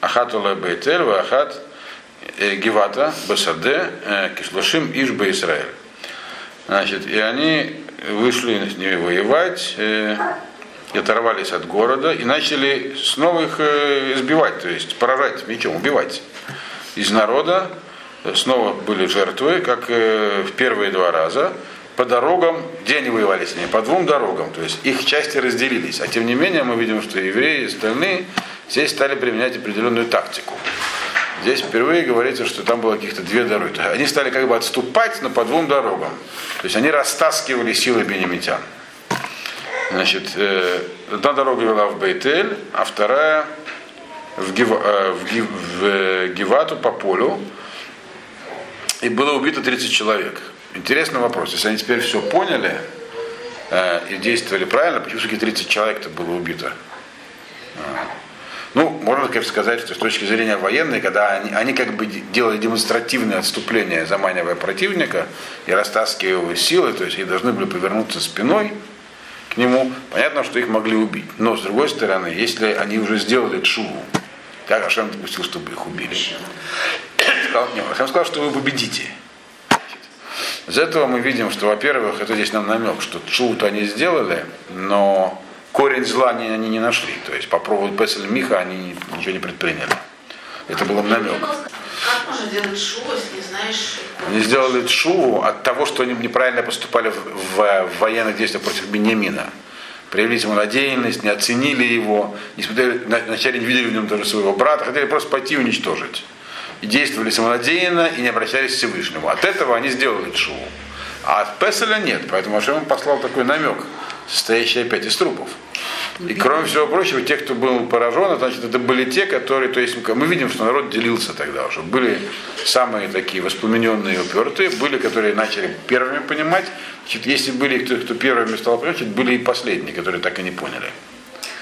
ахат оле бейтель вахат гивата бесаде кишлашим иш Израиль. Значит, и они вышли с ними воевать, и оторвались от города и начали снова их избивать, то есть поражать мечом, убивать из народа снова были жертвы, как в первые два раза, по дорогам, где они воевали с ними, по двум дорогам, то есть их части разделились. А тем не менее мы видим, что евреи и остальные здесь стали применять определенную тактику. Здесь впервые говорится, что там было каких-то две дороги. Они стали как бы отступать, но по двум дорогам. То есть они растаскивали силы бенемитян. Значит, э, одна дорога вела в Бейтель, а вторая в, Гив, э, в, Гив, в Гивату по полю, и было убито 30 человек. Интересный вопрос. Если они теперь все поняли э, и действовали правильно, почему все-таки 30 человек-то было убито? А. Ну, можно, конечно, сказать, что с точки зрения военной, когда они, они как бы делали демонстративное отступление, заманивая противника и растаскивая его силы, то есть они должны были повернуться спиной к нему, понятно, что их могли убить. Но, с другой стороны, если они уже сделали чуву, как Ашем допустил, чтобы их убили? Сказал, нет, Ашем сказал, что вы победите. Из этого мы видим, что, во-первых, это здесь нам намек, что чуд они сделали, но корень зла они, они не нашли. То есть по поводу Песель Миха они ничего не предприняли. Это был намек. Как можно делать шоу, если не знаешь... Они сделали шуву от того, что они неправильно поступали в, в, в военных действиях против Беньямина проявили самонадеянность, не оценили его, не смотрели, вначале не видели в нем даже своего брата, хотели просто пойти уничтожить. И действовали самонадеянно и не обращались к Всевышнему. От этого они сделали шоу. А от Песеля нет, поэтому Ашем послал такой намек, состоящий опять из трупов. И кроме всего прочего, те, кто был поражен, значит, это были те, которые, то есть мы видим, что народ делился тогда уже. Были самые такие воспламененные и упертые, были, которые начали первыми понимать. Значит, если были кто, кто первыми стал понимать, значит, были и последние, которые так и не поняли.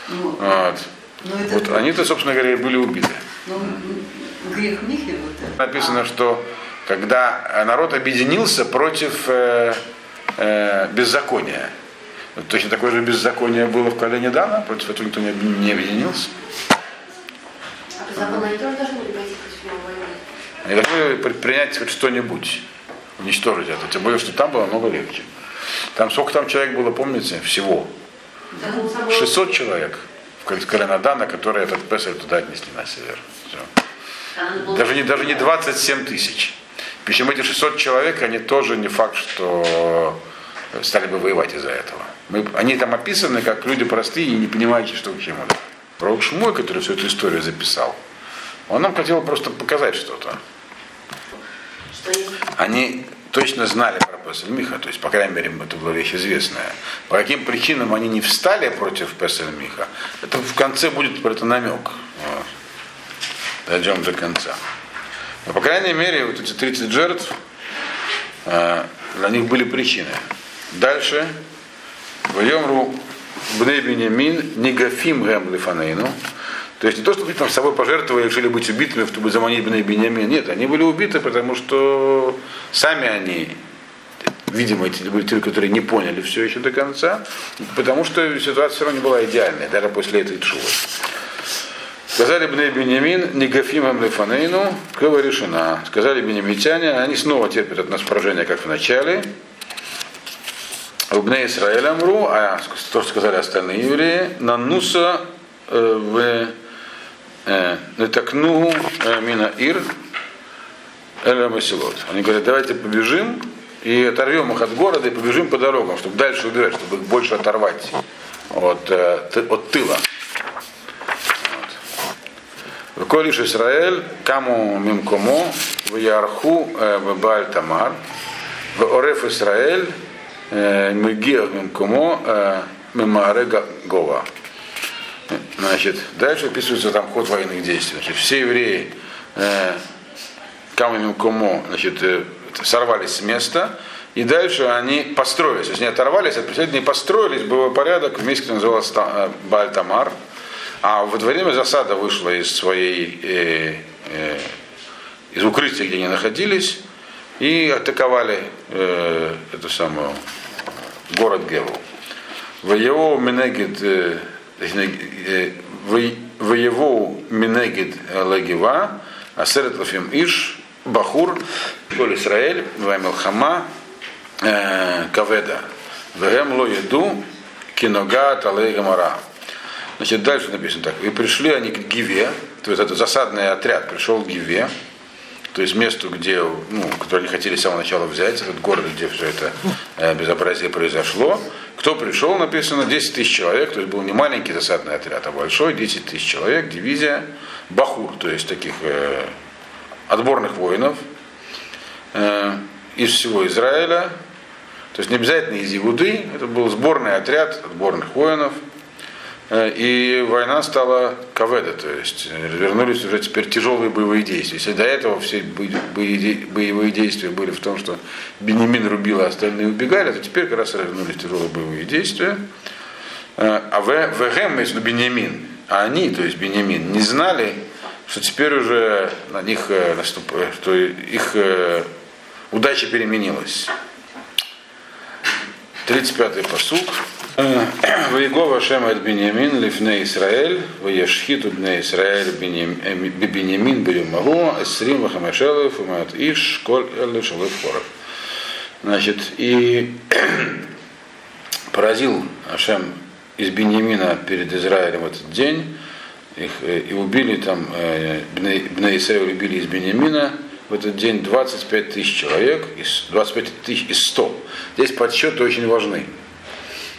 Ну, Вот. ну, это, Вот они-то, собственно говоря, были убиты. ну, грех в них и вот. Написано, что когда народ объединился против э, э, беззакония. Вот точно такое же беззаконие было в колене Дана, против этого никто не, об- не объединился. А они тоже должны были пойти против него воевать? Они должны предпринять хоть что-нибудь, уничтожить это. Тем более, что там было много легче. Там сколько там человек было, помните, всего? Закон собой. 600 человек в кол- колено Дана, которые этот Песель туда отнесли на север. Всё. Даже не, даже не 27 тысяч. Причем эти 600 человек, они тоже не факт, что стали бы воевать из-за этого. Мы, они там описаны как люди простые и не понимающие, что к чему. Пророк Шмой, который всю эту историю записал, он нам хотел просто показать что-то. Они точно знали про Песель Миха, то есть, по крайней мере, это была вещь известная. По каким причинам они не встали против Песель Миха, это в конце будет про это намек. Вот. Дойдем до конца. Но, по крайней мере, вот эти 30 жертв, э, для них были причины. Дальше, Вайомру Бней Бенемин Негафим Гэм Лифанейну. То есть не то, что они там с собой пожертвовали решили быть убитыми, чтобы заманить Бней. Нет, они были убиты, потому что сами они, видимо, эти были те, которые не поняли все еще до конца, потому что ситуация все равно не была идеальной, даже после этой чувы. Сказали Бней Бенемин, Негафимам Лефанейну, Кова решена. Сказали бенемитяне, они снова терпят от нас поражение, как в начале. Убне Израиль Амру, а то, что сказали остальные евреи, Нануса э, в э, Нетакну э, Мина Ир Эля Масилот. Они говорят, давайте побежим и оторвем их от города и побежим по дорогам, чтобы дальше убирать, чтобы их больше оторвать от, от тыла. Колиш Исраэль, Каму Мимкомо, в Ярху в Баль Тамар, в Ореф Исраэль, Мегиах Мимкомо, Мемаре Гова. Значит, дальше описывается там ход военных действий. Значит, все евреи э, Каму Мимкомо, значит, э, сорвались с места, и дальше они построились. То есть они оторвались от преследования построились, был порядок, в месте, который назывался э, Баль Тамар. А во время засада вышла из своей, э, э, из укрытия, где они находились, и атаковали э, эту самую город Геву. Воеву Менегид, э, точнее, э, вы- воеву Менегид Лагива, Асерет Лафим Иш, Бахур, Коль Исраэль, Ваймелхама, э, Каведа, Вегем Ло Еду, Кинога Талей Гамара. Значит, дальше написано так. И пришли они к Гиве, то есть это засадный отряд пришел к Гиве, то есть месту, где, ну, которое они хотели с самого начала взять, этот город, где все это э, безобразие произошло. Кто пришел, написано, 10 тысяч человек, то есть был не маленький засадный отряд, а большой, 10 тысяч человек, дивизия, Бахур, то есть таких э, отборных воинов э, из всего Израиля, то есть не обязательно из Иуды, это был сборный отряд отборных воинов, и война стала каведа, то есть э, развернулись уже теперь тяжелые боевые действия. Если до этого все боевые действия были в том, что Бенемин рубил, а остальные убегали, то теперь как раз развернулись тяжелые боевые действия. Э, А в Вегем, если Бенемин, а они, то есть Бенемин, не знали, что теперь уже на них э, наступ, э, что их э, удача переменилась. 35-й посуд. Ваегова Шем от Бенямин лифне Исраэль, Ваешхиту бне Исраэль Бенямин Бенямагу, Эсрим Вахамешелев, Умат Иш, Коль Элли Шалыф Хоров. Значит, и поразил Ашем из Беньямина перед Израилем в этот день, их, э, и убили там, э, Бне Исраиль убили из Беньямина в этот день 25 тысяч человек, из, 25 тысяч из 100. Здесь подсчеты очень важны.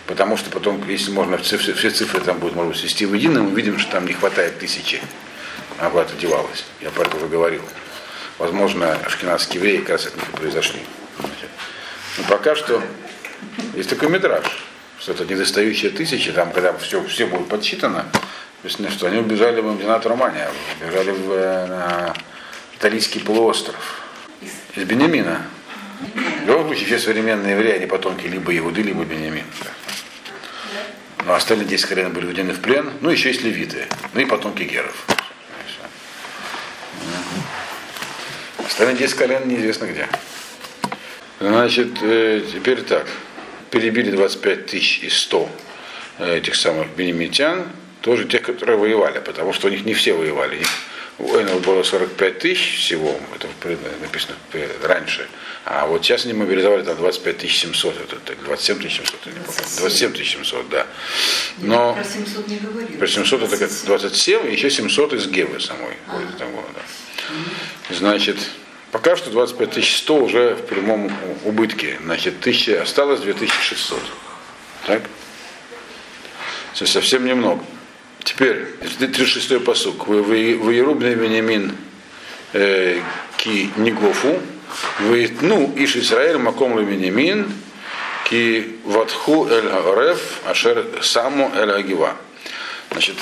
Потому что потом, если можно все, все- все цифры там будут, быть, свести в едино, мы видим, что там не хватает тысячи. А куда-то девалось. Я про это уже говорил. Возможно, ашкенадские евреи как раз от них и произошли. Но пока что есть такой метраж. что это недостающие тысячи, там, когда все, все будет подсчитано, написано, что они убежали в Мдинат Романия, убежали в, э, на Италийский полуостров из Бениамина. В любом случае, все современные евреи, они потомки либо Иуды, либо Бениамин. Ну, а остальные 10 колен были введены в плен, ну, еще есть левиты, ну и потомки геров. И. Остальные 10 колен неизвестно где. Значит, э, теперь так. Перебили 25 тысяч из 100 э, этих самых бенемитян, тоже тех, которые воевали, потому что у них не все воевали. Воинов было 45 тысяч всего, это написано раньше. А вот сейчас они мобилизовали там 25 тысяч 700, это, это 27 тысяч 700, я не помню. 27 тысяч 700, да. Но Про 700 не говорили. про 700 это как 27, и еще 700 из Гевы самой. там, вот, да. Значит, пока что 25 тысяч 100 уже в прямом убытке. Значит, 1000, осталось 2600. Так? Совсем немного. Теперь, 36-й посук. Вы, вы, вы Ерубный Вениамин э, ки Нигофу, вы ну Иш Исраэль Маком Вениамин ки Ватху Эль Гареф Ашер Саму Эль Агива. Значит,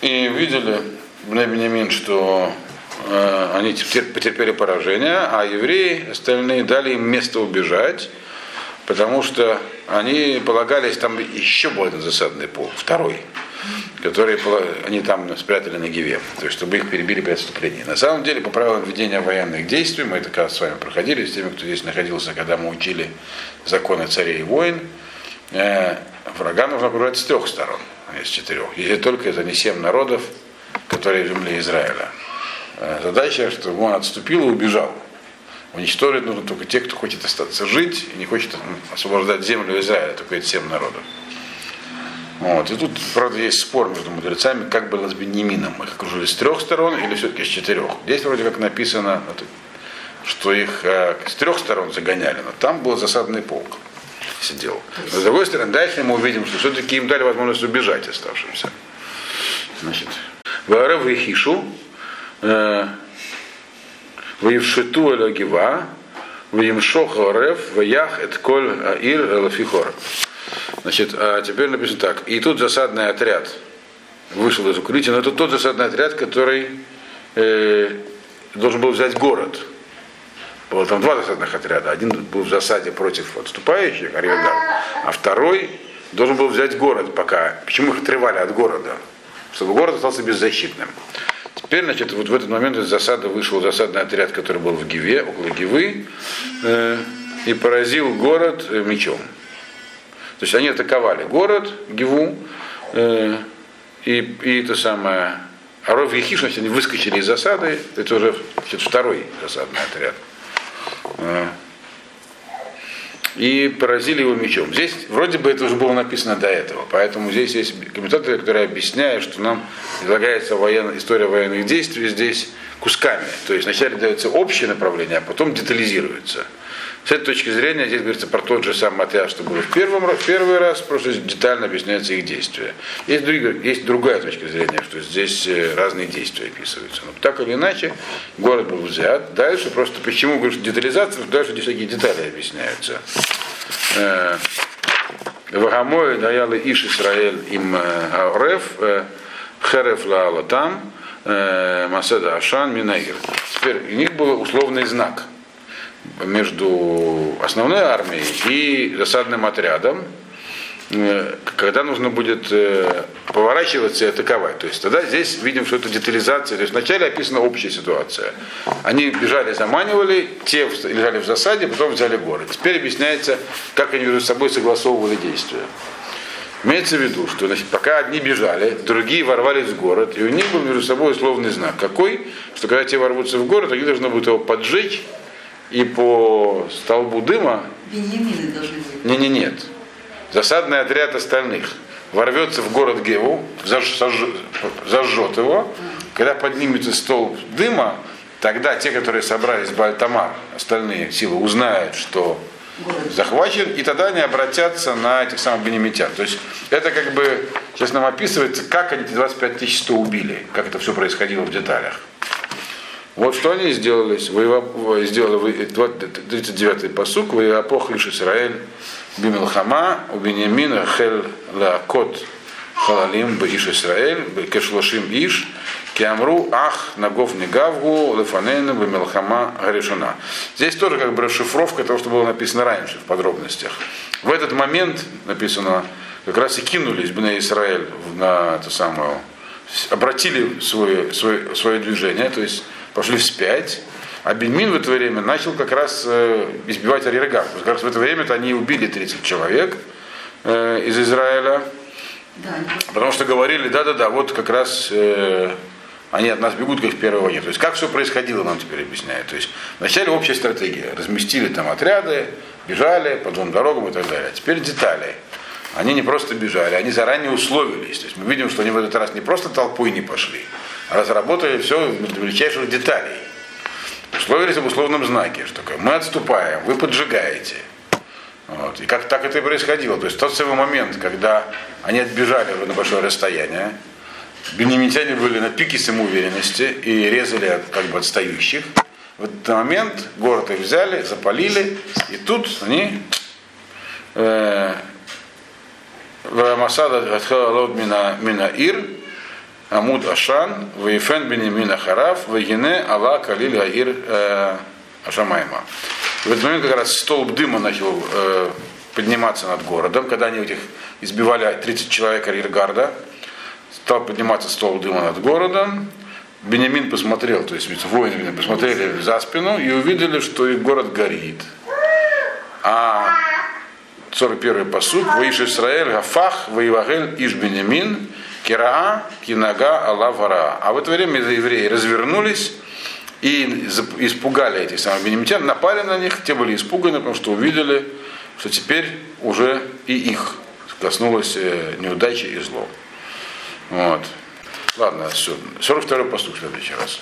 и видели Бней Бенемин, что э, они тер- потерпели поражение, а евреи остальные дали им место убежать, потому что они полагались, там еще один засадный пол, второй, который пола- они там спрятали на Гиве, то есть чтобы их перебили при отступлении. На самом деле, по правилам ведения военных действий, мы это как с вами проходили, с теми, кто здесь находился, когда мы учили законы царей и войн, э, врага нужно окружать с трех сторон, а не с четырех. Если только это не семь народов, которые в земле Израиля. Э, Задача, чтобы он отступил и убежал. Уничтожить нужно только тех, кто хочет остаться жить и не хочет освобождать землю Израиля, только эти семь народов. Вот. И тут, правда, есть спор между мудрецами, как было с Беньямином. Их окружили с трех сторон или все-таки с четырех. Здесь вроде как написано, что их э, с трех сторон загоняли, но там был засадный полк сидел. Но с другой стороны, дальше мы увидим, что все-таки им дали возможность убежать оставшимся. Значит, Ваарев Вихишу, Ваевшиту Элагива, Ваимшох Арев, Ваях Этколь Аир Элафихор. Значит, а теперь написано так. И тут засадный отряд вышел из укрытия, но это тот засадный отряд, который э, должен был взять город. Было там два засадных отряда. Один был в засаде против отступающих, Арьядар, а второй должен был взять город пока. Почему их отрывали от города? Чтобы город остался беззащитным. Теперь, значит, вот в этот момент из засады вышел засадный отряд, который был в Гиве, около Гивы, э, и поразил город э, мечом. То есть они атаковали город, Гиву, э, и, и это самое. А Ров Ехиш, значит, они выскочили из засады, это уже значит, второй засадный отряд. Э, и поразили его мечом. Здесь вроде бы это уже было написано до этого, поэтому здесь есть комментаторы, которые объясняют, что нам предлагается военно, история военных действий здесь кусками. То есть вначале дается общее направление, а потом детализируется. С этой точки зрения здесь говорится про тот же самый отряд, что было в, первом, в первый раз, просто детально объясняется их действия. Есть, друг- есть другая точка зрения, что здесь э, разные действия описываются. Но так или иначе, город был взят. Дальше просто почему говорю, что детализация, дальше здесь всякие детали объясняются. Э, Вагамой даяли Иш Исраэль им Ауреф, Хереф Лаала там, э, Маседа Ашан Минаир. Теперь у них был условный знак между основной армией и засадным отрядом, э, когда нужно будет э, поворачиваться и атаковать. То есть тогда здесь видим, что это детализация. То есть вначале описана общая ситуация. Они бежали, заманивали, те лежали в засаде, потом взяли город. Теперь объясняется, как они между собой согласовывали действия. Имеется в виду, что значит, пока одни бежали, другие ворвались в город, и у них был между собой условный знак. Какой? Что когда те ворвутся в город, они должны будут его поджечь, и по столбу дыма Беньямины должны быть. не, не, нет. Засадный отряд остальных ворвется в город Геву, заж- зажжет его. Когда поднимется столб дыма, тогда те, которые собрались в Бальтамар, остальные силы, узнают, что захвачен, и тогда они обратятся на этих самых бенемитян. То есть это как бы, сейчас нам описывается, как они эти 25 тысяч 100 убили, как это все происходило в деталях. Вот что они сделали, сделали вы- вот 39-й посук, Ваиапох лишь Израиль Бимилхама, у Беньямина Хел Лаакот Халалим Баиш Израиль, Кешлошим Иш, Киамру Ах Нагов Негавгу Лефанейна Бимилхама Гаришуна. Здесь тоже как бы расшифровка того, что было написано раньше в подробностях. В этот момент написано, как раз и кинулись бы на Израиль на эту самую, обратили свое, свое, свое движение, то есть пошли вспять, а Беньмин в это время начал как раз э, избивать Арьергард. Как раз в это время-то они убили 30 человек э, из Израиля, Да, потому что говорили, да-да-да, вот как раз э, они от нас бегут, как в первой войне. То есть как все происходило, нам теперь объясняют. То есть вначале общая стратегия. Разместили там отряды, бежали по двум дорогам и так далее. А теперь детали. Они не просто бежали, они заранее условились. То есть мы видим, что они в этот раз не просто толпой не пошли, а разработали все до величайших деталей. Условились об условном знаке, что мы отступаем, вы поджигаете. Вот. И как так это и происходило. То есть тот самый момент, когда они отбежали на большое расстояние, бенемитяне были на пике самоуверенности и резали как бы отстающих. В этот момент город их взяли, запалили, и тут они э, Масада Атхалод Мина Ир, Амуд Ашан, Вейфен Бенемин Ахараф, Вегине Алла Калиль Аир э, Ашамайма. В этот момент как раз столб дыма начал э, подниматься над городом, когда они этих избивали 30 человек арьергарда, стал подниматься столб дыма над городом. Бенемин посмотрел, то есть воины посмотрели за спину и увидели, что их город горит. А 41 посуд, Ваиш Исраэль, Гафах, Воевагель, Иш Бенемин, Кираа, Кинага, Аллавара. А в это время евреи развернулись и испугали этих самых бенемитян, напали на них, те были испуганы, потому что увидели, что теперь уже и их коснулась э, неудачи и зло. Вот. Ладно, все. 42 поступ следующий раз.